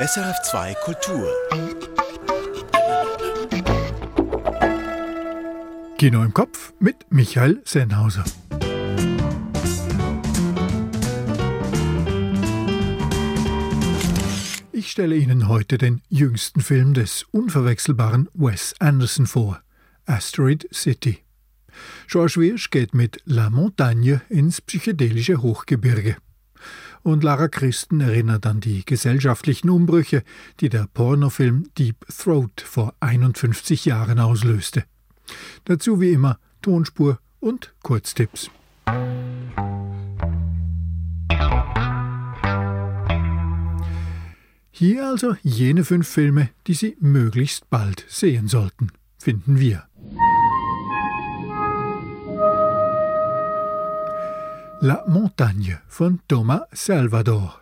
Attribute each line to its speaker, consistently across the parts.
Speaker 1: SRF2 Kultur.
Speaker 2: Kino im Kopf mit Michael Sennhauser. Ich stelle Ihnen heute den jüngsten Film des unverwechselbaren Wes Anderson vor, Asteroid City. George Wirsch geht mit La Montagne ins psychedelische Hochgebirge. Und Lara Christen erinnert an die gesellschaftlichen Umbrüche, die der Pornofilm Deep Throat vor 51 Jahren auslöste. Dazu wie immer Tonspur und Kurztipps. Hier also jene fünf Filme, die Sie möglichst bald sehen sollten, finden wir. La Montagne von Thomas Salvador.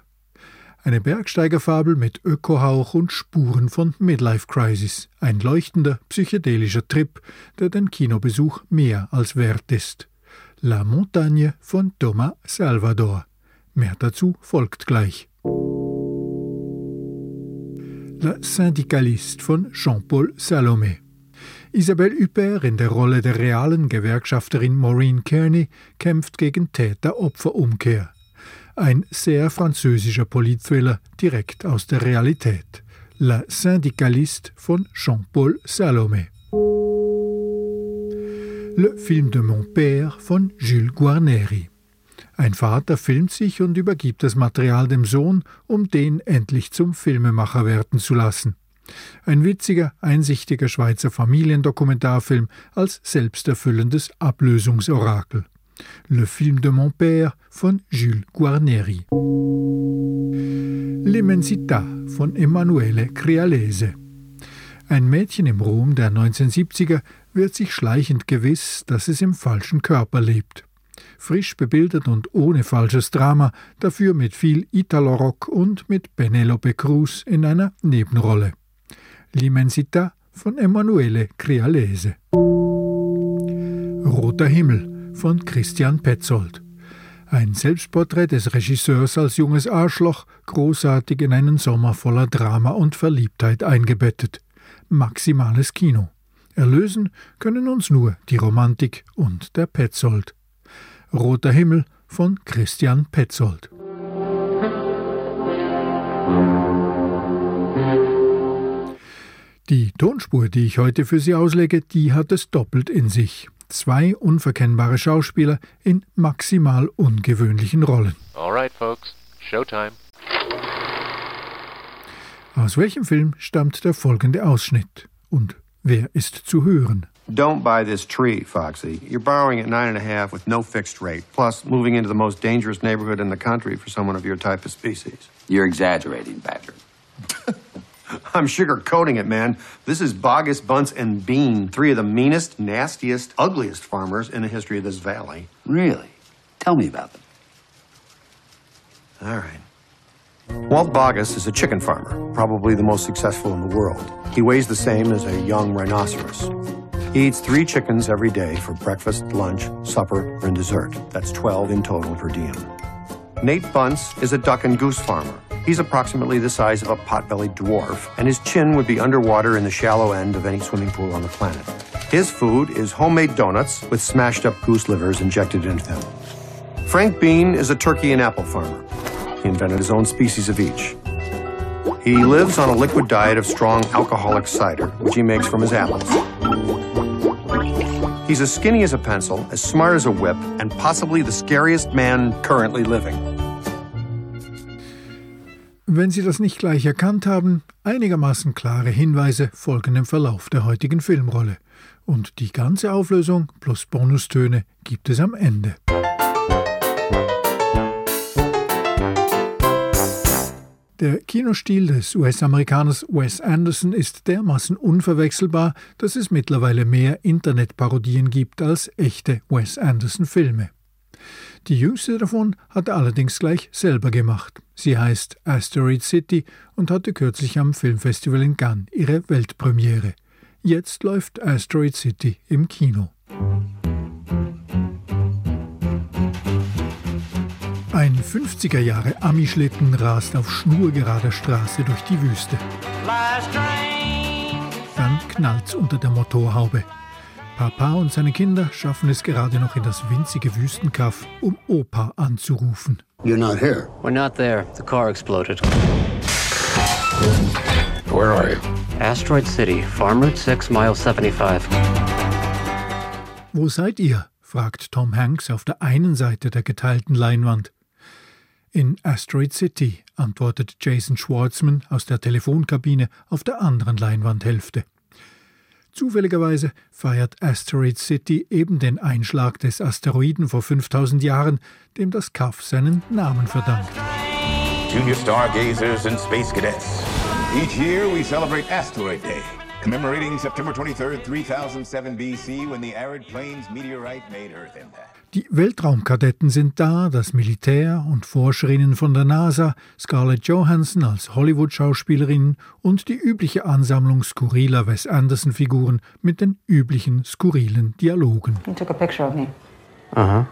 Speaker 2: Eine Bergsteigerfabel mit Ökohauch und Spuren von Midlife Crisis. Ein leuchtender, psychedelischer Trip, der den Kinobesuch mehr als wert ist. La Montagne von Thomas Salvador. Mehr dazu folgt gleich. La Syndicaliste von Jean-Paul Salomé. Isabelle Huppert in der Rolle der realen Gewerkschafterin Maureen Kearney kämpft gegen Täter-Opfer-Umkehr. Ein sehr französischer Politthriller direkt aus der Realität. La Syndicaliste von Jean-Paul Salomé. Le Film de mon Père von Jules Guarneri. Ein Vater filmt sich und übergibt das Material dem Sohn, um den endlich zum Filmemacher werden zu lassen. Ein witziger, einsichtiger Schweizer Familiendokumentarfilm als selbsterfüllendes Ablösungsorakel. Le film de mon père von Jules Guarneri. L'Immensità von Emanuele Crialese. Ein Mädchen im Rom der 1970er wird sich schleichend gewiss, dass es im falschen Körper lebt. Frisch bebildert und ohne falsches Drama, dafür mit viel Italo-Rock und mit Penelope Cruz in einer Nebenrolle. L'Immensità von Emanuele Crialese. Roter Himmel von Christian Petzold. Ein Selbstporträt des Regisseurs als junges Arschloch, großartig in einen Sommer voller Drama und Verliebtheit eingebettet. Maximales Kino. Erlösen können uns nur die Romantik und der Petzold. Roter Himmel von Christian Petzold. Die Tonspur, die ich heute für Sie auslege, die hat es doppelt in sich. Zwei unverkennbare Schauspieler in maximal ungewöhnlichen Rollen.
Speaker 3: All right, folks. Showtime.
Speaker 2: Aus welchem Film stammt der folgende Ausschnitt? Und wer ist zu hören?
Speaker 4: Don't buy this tree, Foxy. You're borrowing at nine and a half with no fixed rate, plus moving into the most dangerous neighborhood in the country for someone of your type of species.
Speaker 5: You're exaggerating, Badger.
Speaker 4: I'm sugarcoating it, man. This is Bogus, Bunce, and Bean, three of the meanest, nastiest, ugliest farmers in the history of this valley.
Speaker 5: Really? Tell me about them.
Speaker 4: All right. Walt Bogus is a chicken farmer, probably the most successful in the world. He weighs the same as a young rhinoceros. He eats three chickens every day for breakfast, lunch, supper, and dessert. That's 12 in total per diem. Nate Bunce is a duck and goose farmer. He's approximately the size of a pot-bellied dwarf, and his chin would be underwater in the shallow end of any swimming pool on the planet. His food is homemade donuts with smashed up goose livers injected into them. Frank Bean is a turkey and apple farmer. He invented his own species of each. He lives on a liquid diet of strong alcoholic cider, which he makes from his apples. He's as skinny as a pencil, as smart as a whip, and possibly the scariest man currently living.
Speaker 2: Wenn Sie das nicht gleich erkannt haben, einigermaßen klare Hinweise folgen im Verlauf der heutigen Filmrolle. Und die ganze Auflösung plus Bonustöne gibt es am Ende. Der Kinostil des US-Amerikaners Wes Anderson ist dermaßen unverwechselbar, dass es mittlerweile mehr Internetparodien gibt als echte Wes Anderson-Filme. Die jüngste davon hat er allerdings gleich selber gemacht. Sie heißt Asteroid City und hatte kürzlich am Filmfestival in Cannes ihre Weltpremiere. Jetzt läuft Asteroid City im Kino. Ein 50er Jahre Amischlitten rast auf schnurgerader Straße durch die Wüste. Dann knallt's unter der Motorhaube. Papa und seine Kinder schaffen es gerade noch in das winzige Wüstenkaff, um Opa anzurufen.
Speaker 1: You're not here.
Speaker 3: We're not there. The car exploded.
Speaker 1: Where are you?
Speaker 3: Asteroid City, Farm Route 6, Mile 75.
Speaker 2: Wo seid ihr? fragt Tom Hanks auf der einen Seite der geteilten Leinwand. In Asteroid City, antwortet Jason Schwartzman aus der Telefonkabine auf der anderen Leinwandhälfte. Zufälligerweise feiert Asteroid City eben den Einschlag des Asteroiden vor 5000 Jahren, dem das Kaff seinen Namen verdankt.
Speaker 6: Junior stargazers and space cadets. Each year we celebrate Asteroid Day, commemorating September 23rd, 3007 BC, when the arid plains meteorite made Earth impact.
Speaker 2: Die Weltraumkadetten sind da, das Militär und Forscherinnen von der NASA, Scarlett Johansson als Hollywood-Schauspielerin und die übliche Ansammlung skurriler Wes Anderson-Figuren mit den üblichen skurrilen Dialogen.
Speaker 7: You took a picture of me.
Speaker 3: Uh huh.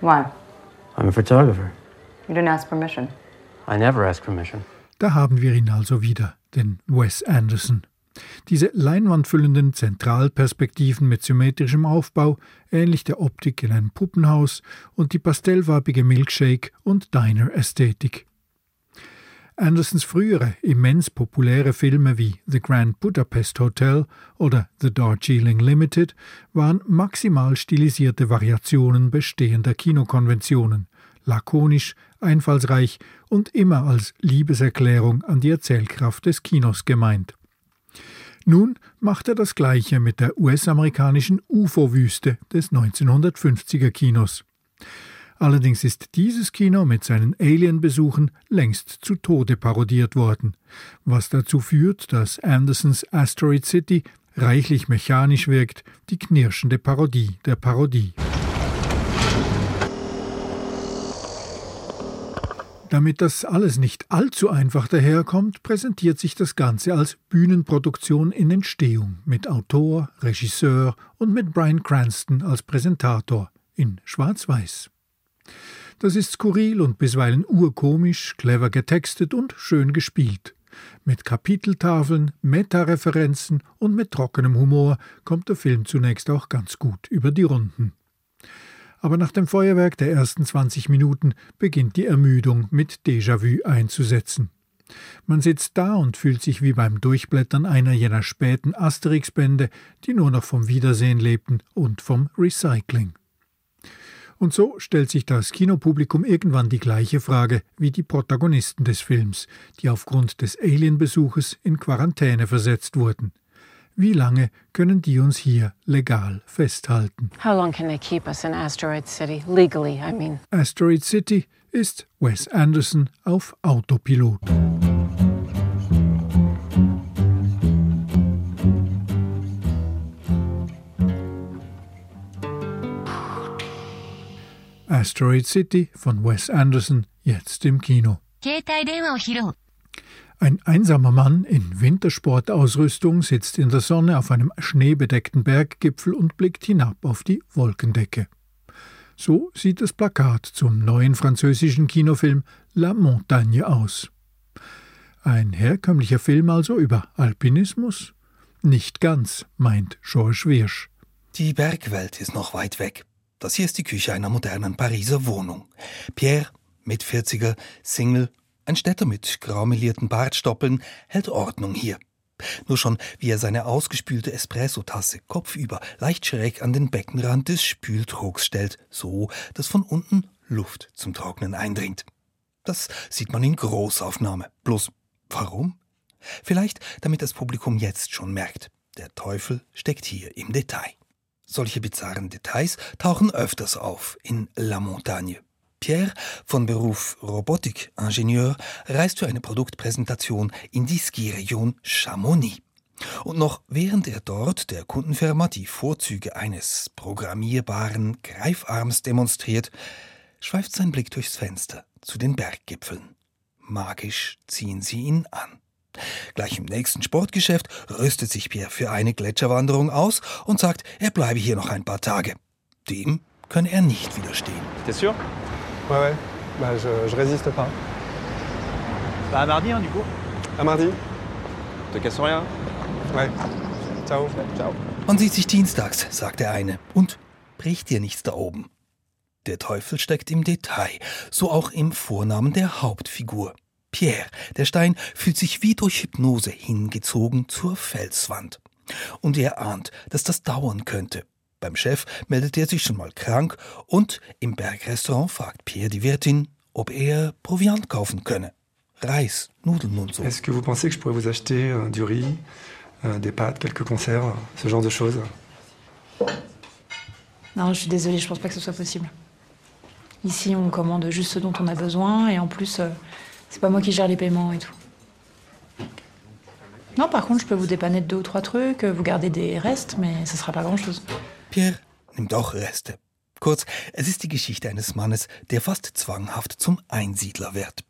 Speaker 7: Why?
Speaker 3: I'm a photographer.
Speaker 7: You didn't ask permission.
Speaker 3: I never ask permission.
Speaker 2: Da haben wir ihn also wieder, den Wes Anderson. Diese leinwandfüllenden Zentralperspektiven mit symmetrischem Aufbau, ähnlich der Optik in einem Puppenhaus, und die pastellfarbige Milkshake- und Diner-Ästhetik. Andersons frühere, immens populäre Filme wie The Grand Budapest Hotel oder The Darjeeling Limited waren maximal stilisierte Variationen bestehender Kinokonventionen, lakonisch, einfallsreich und immer als Liebeserklärung an die Erzählkraft des Kinos gemeint. Nun macht er das Gleiche mit der US-amerikanischen UFO-Wüste des 1950er Kinos. Allerdings ist dieses Kino mit seinen Alien-Besuchen längst zu Tode parodiert worden, was dazu führt, dass Andersons Asteroid City reichlich mechanisch wirkt, die knirschende Parodie der Parodie. Damit das alles nicht allzu einfach daherkommt, präsentiert sich das Ganze als Bühnenproduktion in Entstehung mit Autor, Regisseur und mit Brian Cranston als Präsentator in Schwarz-Weiß. Das ist skurril und bisweilen urkomisch, clever getextet und schön gespielt. Mit Kapiteltafeln, Meta-Referenzen und mit trockenem Humor kommt der Film zunächst auch ganz gut über die Runden aber nach dem Feuerwerk der ersten 20 Minuten beginnt die Ermüdung mit Déjà-vu einzusetzen. Man sitzt da und fühlt sich wie beim Durchblättern einer jener späten Asterix-Bände, die nur noch vom Wiedersehen lebten und vom Recycling. Und so stellt sich das Kinopublikum irgendwann die gleiche Frage wie die Protagonisten des Films, die aufgrund des Alien-Besuches in Quarantäne versetzt wurden. Wie lange können die uns hier legal festhalten?
Speaker 8: How long can they keep us in Asteroid City? Legally, I mean.
Speaker 2: Asteroid City ist Wes Anderson auf Autopilot. Asteroid City von Wes Anderson jetzt im Kino. Ein einsamer Mann in Wintersportausrüstung sitzt in der Sonne auf einem schneebedeckten Berggipfel und blickt hinab auf die Wolkendecke. So sieht das Plakat zum neuen französischen Kinofilm La Montagne aus. Ein herkömmlicher Film also über Alpinismus? Nicht ganz, meint Georges Wirsch.
Speaker 9: Die Bergwelt ist noch weit weg. Das hier ist die Küche einer modernen Pariser Wohnung. Pierre, mit 40er, Single ein Städter mit graumelierten Bartstoppeln, hält Ordnung hier. Nur schon, wie er seine ausgespülte Espressotasse kopfüber leicht schräg an den Beckenrand des Spültrogs stellt, so dass von unten Luft zum Trocknen eindringt. Das sieht man in Großaufnahme. Bloß warum? Vielleicht, damit das Publikum jetzt schon merkt, der Teufel steckt hier im Detail. Solche bizarren Details tauchen öfters auf in La Montagne. Pierre, von Beruf Robotikingenieur, reist für eine Produktpräsentation in die Skiregion Chamonix. Und noch während er dort der Kundenfirma die Vorzüge eines programmierbaren Greifarms demonstriert, schweift sein Blick durchs Fenster zu den Berggipfeln. Magisch ziehen sie ihn an. Gleich im nächsten Sportgeschäft rüstet sich Pierre für eine Gletscherwanderung aus und sagt, er bleibe hier noch ein paar Tage. Dem könne er nicht widerstehen.
Speaker 10: T'es sûr Ouais, ouais.
Speaker 11: Bah, je, je résiste pas.
Speaker 10: Bah, à mardi, hein, du coup.
Speaker 11: À mardi.
Speaker 10: Te casse rien.
Speaker 11: Ouais. Ciao. Ciao.
Speaker 9: Man sieht sich dienstags, sagt der eine, und bricht dir nichts da oben. Der Teufel steckt im Detail, so auch im Vornamen der Hauptfigur. Pierre, der Stein, fühlt sich wie durch Hypnose hingezogen zur Felswand. Und er ahnt, dass das dauern könnte. Beim Chef meldet er sich schon mal krank und im Bergrestaurant fragt Pierre die Wirtin, ob er Proviant kaufen könne. Reis, Nudeln und so.
Speaker 11: Est-ce que vous pensez que je pourrais vous acheter euh, du riz, euh, des pâtes, quelques conserves, ce genre de choses?
Speaker 12: Non, je suis désolée, je pense pas que ce soit possible. Ici, on commande juste ce dont on a besoin et en plus, euh, c'est pas moi qui gère les paiements et tout. Non, par contre, je peux vous dépanner de deux ou trois trucs, vous garder des restes, mais ça sera pas grand-chose.
Speaker 9: Pierre nimmt auch Reste. Kurz, es ist die Geschichte eines Mannes, der fast zwanghaft zum Einsiedler wird.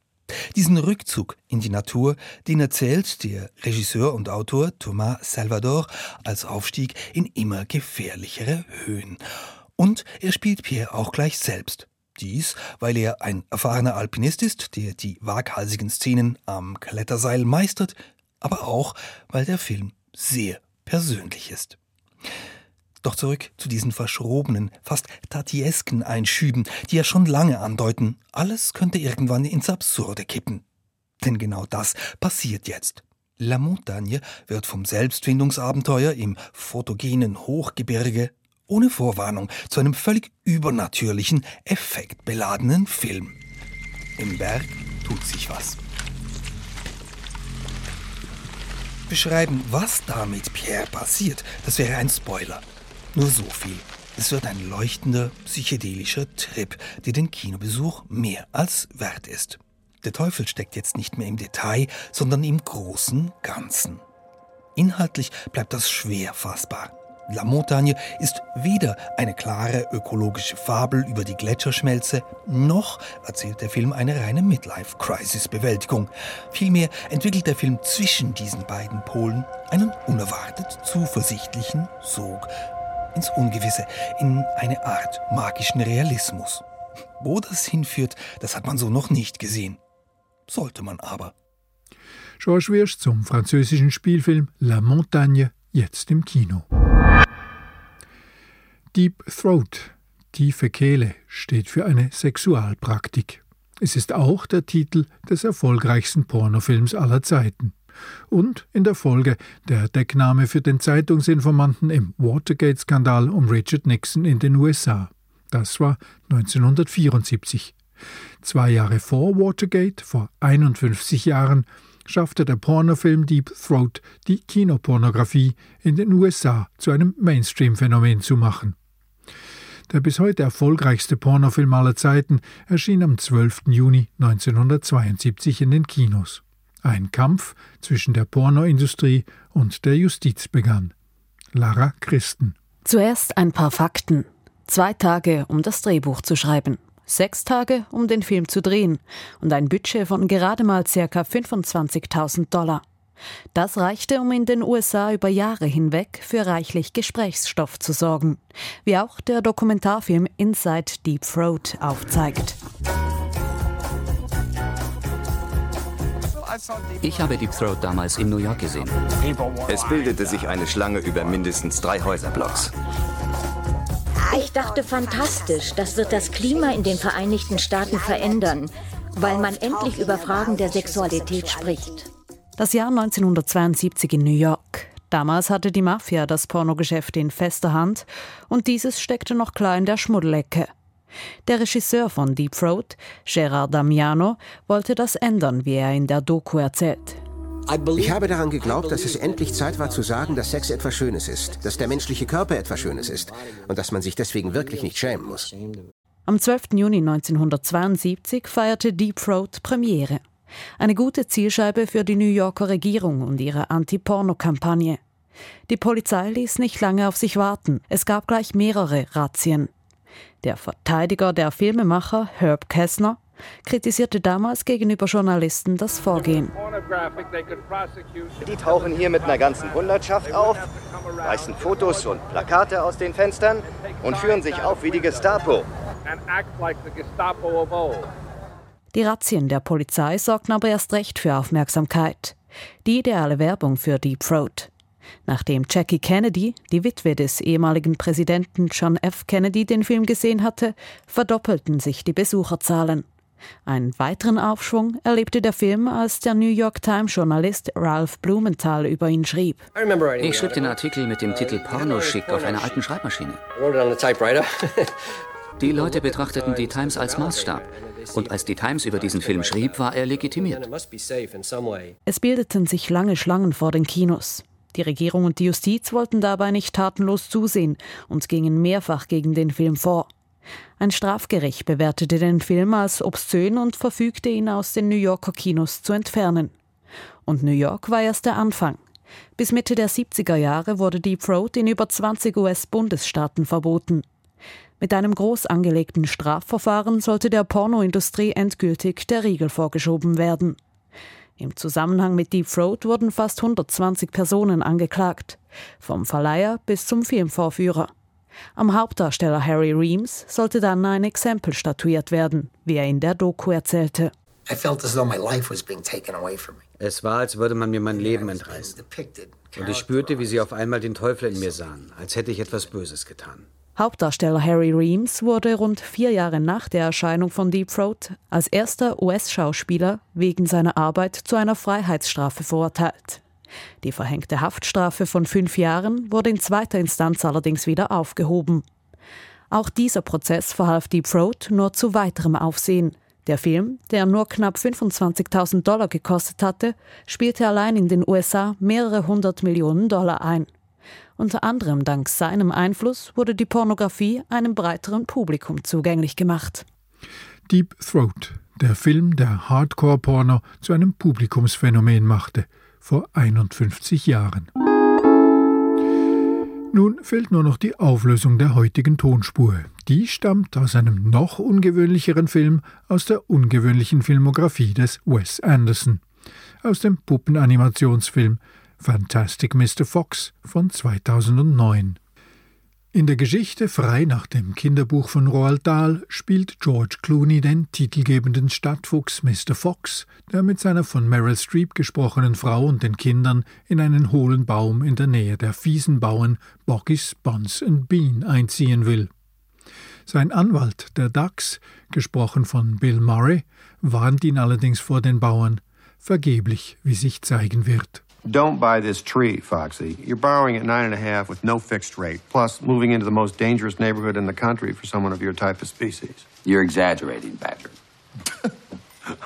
Speaker 9: Diesen Rückzug in die Natur, den erzählt der Regisseur und Autor Thomas Salvador als Aufstieg in immer gefährlichere Höhen. Und er spielt Pierre auch gleich selbst. Dies, weil er ein erfahrener Alpinist ist, der die waghalsigen Szenen am Kletterseil meistert, aber auch, weil der Film sehr persönlich ist. Doch zurück zu diesen verschrobenen, fast tatiesken Einschüben, die ja schon lange andeuten, alles könnte irgendwann ins Absurde kippen. Denn genau das passiert jetzt. La Montagne wird vom Selbstfindungsabenteuer im fotogenen Hochgebirge ohne Vorwarnung zu einem völlig übernatürlichen, effektbeladenen Film. Im Berg tut sich was. Beschreiben, was da mit Pierre passiert, das wäre ein Spoiler. Nur so viel. Es wird ein leuchtender, psychedelischer Trip, der den Kinobesuch mehr als wert ist. Der Teufel steckt jetzt nicht mehr im Detail, sondern im großen Ganzen. Inhaltlich bleibt das schwer fassbar. La Montagne ist weder eine klare ökologische Fabel über die Gletscherschmelze, noch erzählt der Film eine reine Midlife-Crisis-Bewältigung. Vielmehr entwickelt der Film zwischen diesen beiden Polen einen unerwartet zuversichtlichen Sog ins Ungewisse, in eine Art magischen Realismus. Wo das hinführt, das hat man so noch nicht gesehen. Sollte man aber.
Speaker 2: George Wirsch zum französischen Spielfilm La Montagne, jetzt im Kino. Deep Throat, tiefe Kehle, steht für eine Sexualpraktik. Es ist auch der Titel des erfolgreichsten Pornofilms aller Zeiten. Und in der Folge der Deckname für den Zeitungsinformanten im Watergate-Skandal um Richard Nixon in den USA. Das war 1974. Zwei Jahre vor Watergate, vor 51 Jahren, schaffte der Pornofilm Deep Throat die Kinopornografie in den USA zu einem Mainstream-Phänomen zu machen. Der bis heute erfolgreichste Pornofilm aller Zeiten erschien am 12. Juni 1972 in den Kinos. Ein Kampf zwischen der Pornoindustrie und der Justiz begann. Lara Christen.
Speaker 13: Zuerst ein paar Fakten. Zwei Tage, um das Drehbuch zu schreiben. Sechs Tage, um den Film zu drehen. Und ein Budget von gerade mal ca. 25.000 Dollar. Das reichte, um in den USA über Jahre hinweg für reichlich Gesprächsstoff zu sorgen, wie auch der Dokumentarfilm Inside Deep Throat aufzeigt.
Speaker 5: Ich habe Deep Throat damals in New York gesehen.
Speaker 14: Es bildete sich eine Schlange über mindestens drei Häuserblocks.
Speaker 15: Ich dachte, fantastisch. Das wird das Klima in den Vereinigten Staaten verändern, weil man endlich über Fragen der Sexualität spricht.
Speaker 13: Das Jahr 1972 in New York. Damals hatte die Mafia das Pornogeschäft in fester Hand und dieses steckte noch klar in der Schmuddelecke. Der Regisseur von Deep Throat, Gerard Damiano, wollte das ändern, wie er in der Doku erzählt.
Speaker 16: Ich habe daran geglaubt, dass es endlich Zeit war zu sagen, dass Sex etwas Schönes ist, dass der menschliche Körper etwas Schönes ist und dass man sich deswegen wirklich nicht schämen muss.
Speaker 13: Am 12. Juni 1972 feierte Deep Throat Premiere. Eine gute Zielscheibe für die New Yorker Regierung und ihre Anti-Porno-Kampagne. Die Polizei ließ nicht lange auf sich warten. Es gab gleich mehrere Razzien. Der Verteidiger der Filmemacher, Herb Kessner, kritisierte damals gegenüber Journalisten das Vorgehen.
Speaker 17: Die tauchen hier mit einer ganzen Hundertschaft auf, reißen Fotos und Plakate aus den Fenstern und führen sich auf wie die Gestapo.
Speaker 13: Die Razzien der Polizei sorgten aber erst recht für Aufmerksamkeit. Die ideale Werbung für Deep Throat. Nachdem Jackie Kennedy, die Witwe des ehemaligen Präsidenten John F. Kennedy, den Film gesehen hatte, verdoppelten sich die Besucherzahlen. Einen weiteren Aufschwung erlebte der Film, als der New York Times-Journalist Ralph Blumenthal über ihn schrieb.
Speaker 5: Ich schrieb den Artikel mit dem Titel Pornoschick auf einer alten Schreibmaschine. Die Leute betrachteten die Times als Maßstab. Und als die Times über diesen Film schrieb, war er legitimiert.
Speaker 13: Es bildeten sich lange Schlangen vor den Kinos. Die Regierung und die Justiz wollten dabei nicht tatenlos zusehen und gingen mehrfach gegen den Film vor. Ein Strafgericht bewertete den Film als obszön und verfügte ihn aus den New Yorker Kinos zu entfernen. Und New York war erst der Anfang. Bis Mitte der 70er Jahre wurde Deep Throat in über 20 US-Bundesstaaten verboten. Mit einem groß angelegten Strafverfahren sollte der Pornoindustrie endgültig der Riegel vorgeschoben werden. Im Zusammenhang mit Deep Throat wurden fast 120 Personen angeklagt, vom Verleiher bis zum Filmvorführer. Am Hauptdarsteller Harry Reams sollte dann ein Exempel statuiert werden, wie er in der Doku erzählte.
Speaker 18: Es war, als würde man mir mein Leben entreißen. Und ich spürte, wie sie auf einmal den Teufel in mir sahen, als hätte ich etwas Böses getan.
Speaker 13: Hauptdarsteller Harry Reams wurde rund vier Jahre nach der Erscheinung von Deep Throat als erster US-Schauspieler wegen seiner Arbeit zu einer Freiheitsstrafe verurteilt. Die verhängte Haftstrafe von fünf Jahren wurde in zweiter Instanz allerdings wieder aufgehoben. Auch dieser Prozess verhalf Deep Throat nur zu weiterem Aufsehen. Der Film, der nur knapp 25.000 Dollar gekostet hatte, spielte allein in den USA mehrere hundert Millionen Dollar ein. Unter anderem dank seinem Einfluss wurde die Pornografie einem breiteren Publikum zugänglich gemacht.
Speaker 2: Deep Throat, der Film, der Hardcore-Porno zu einem Publikumsphänomen machte, vor 51 Jahren. Nun fehlt nur noch die Auflösung der heutigen Tonspur. Die stammt aus einem noch ungewöhnlicheren Film aus der ungewöhnlichen Filmografie des Wes Anderson, aus dem Puppenanimationsfilm Fantastic Mr. Fox von 2009. In der Geschichte Frei nach dem Kinderbuch von Roald Dahl spielt George Clooney den titelgebenden Stadtfuchs Mr. Fox, der mit seiner von Meryl Streep gesprochenen Frau und den Kindern in einen hohlen Baum in der Nähe der fiesen Bauern Boggy's Buns and Bean einziehen will. Sein Anwalt, der Dachs, gesprochen von Bill Murray, warnt ihn allerdings vor den Bauern, vergeblich, wie sich zeigen wird.
Speaker 4: Don't buy this tree, Foxy. You're borrowing at nine and a half with no fixed rate, plus moving into the most dangerous neighborhood in the country for someone of your type of species.
Speaker 19: You're exaggerating, Badger.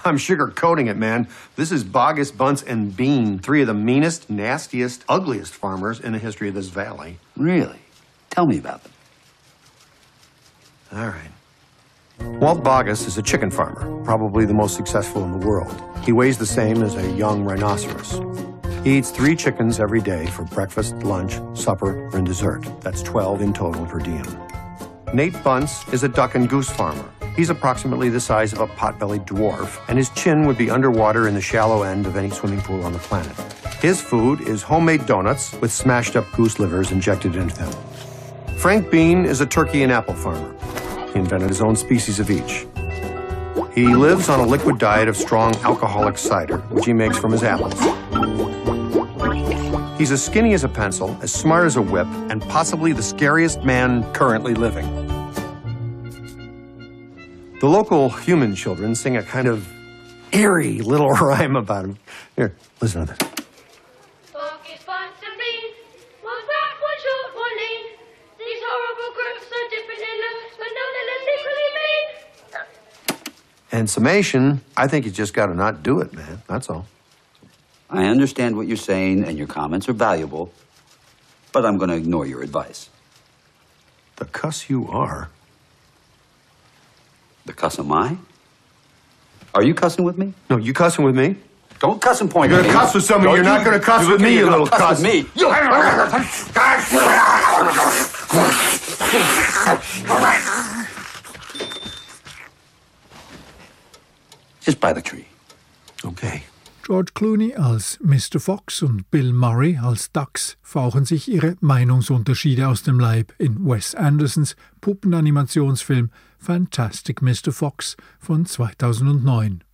Speaker 4: I'm sugarcoating it, man. This is Bogus, Bunce, and Bean, three of the meanest, nastiest, ugliest farmers in the history of this valley.
Speaker 19: Really? Tell me about them.
Speaker 4: All right. Walt Bogus is a chicken farmer, probably the most successful in the world. He weighs the same as a young rhinoceros. He eats three chickens every day for breakfast, lunch, supper, and dessert. That's 12 in total per diem. Nate Bunce is a duck and goose farmer. He's approximately the size of a pot-bellied dwarf, and his chin would be underwater in the shallow end of any swimming pool on the planet. His food is homemade donuts with smashed up goose livers injected into them. Frank Bean is a turkey and apple farmer. He invented his own species of each. He lives on a liquid diet of strong alcoholic cider, which he makes from his apples. He's as skinny as a pencil, as smart as a whip, and possibly the scariest man currently living. The local human children sing a kind of eerie little rhyme about him. Here, listen to this. In summation, I think you just got to not do it, man. That's all.
Speaker 19: I understand what you're saying, and your comments are valuable, but I'm going to ignore your advice.
Speaker 4: The cuss you are.
Speaker 19: The cuss am I? Are you cussing with me?
Speaker 4: No, you cussing with me?
Speaker 19: Don't cuss and point
Speaker 4: You're
Speaker 19: at
Speaker 4: gonna cuss with somebody. You're not gonna cuss with me, you little
Speaker 19: cuss
Speaker 4: cuss.
Speaker 19: with me. Just by the tree.
Speaker 4: Okay.
Speaker 2: George Clooney als Mr. Fox und Bill Murray als Ducks fauchen sich ihre Meinungsunterschiede aus dem Leib in Wes Andersons Puppenanimationsfilm Fantastic Mr. Fox von 2009.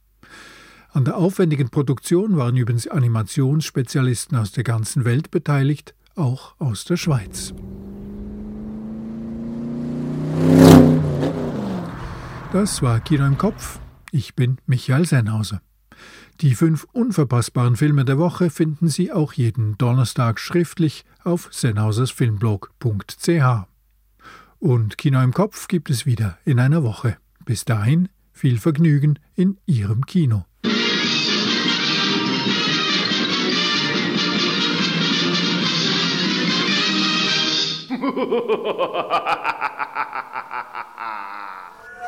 Speaker 2: An der aufwendigen Produktion waren übrigens Animationsspezialisten aus der ganzen Welt beteiligt, auch aus der Schweiz. Das war Kino im Kopf. Ich bin Michael Sennhauser. Die fünf unverpassbaren Filme der Woche finden Sie auch jeden Donnerstag schriftlich auf sennhausersfilmblog.ch. Und Kino im Kopf gibt es wieder in einer Woche. Bis dahin viel Vergnügen in Ihrem Kino.